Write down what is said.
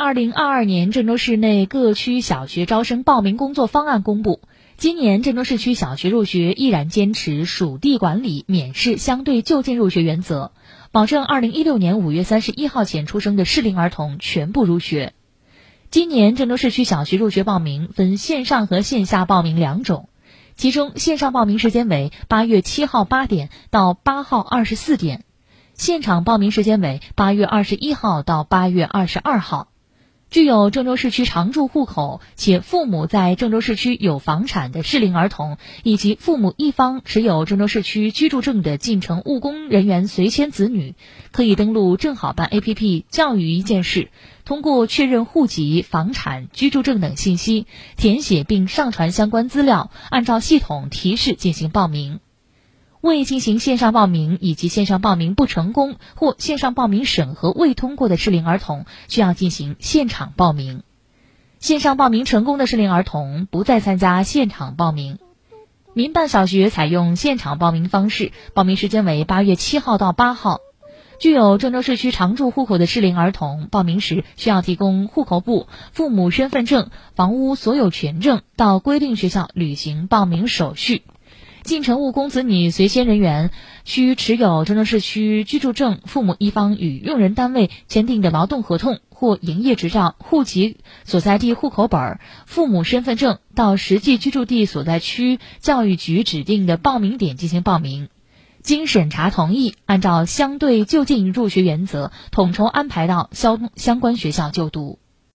二零二二年郑州市内各区小学招生报名工作方案公布。今年郑州市区小学入学依然坚持属地管理、免试、相对就近入学原则，保证二零一六年五月三十一号前出生的适龄儿童全部入学。今年郑州市区小学入学报名分线上和线下报名两种，其中线上报名时间为八月七号八点到八号二十四点，现场报名时间为八月二十一号到八月二十二号。具有郑州市区常住户口且父母在郑州市区有房产的适龄儿童，以及父母一方持有郑州市区居住证的进城务工人员随迁子女，可以登录正好办 APP“ 教育一件事”，通过确认户籍、房产、居住证等信息，填写并上传相关资料，按照系统提示进行报名。未进行线上报名以及线上报名不成功或线上报名审核未通过的适龄儿童，需要进行现场报名。线上报名成功的适龄儿童不再参加现场报名。民办小学采用现场报名方式，报名时间为八月七号到八号。具有郑州市区常住户口的适龄儿童，报名时需要提供户口簿、父母身份证、房屋所有权证，到规定学校履行报名手续。进城务工子女随迁人员需持有郑州市区居住证，父母一方与用人单位签订的劳动合同或营业执照、户籍所在地户口本、父母身份证，到实际居住地所在区教育局指定的报名点进行报名。经审查同意，按照相对就近入学原则，统筹安排到相相关学校就读。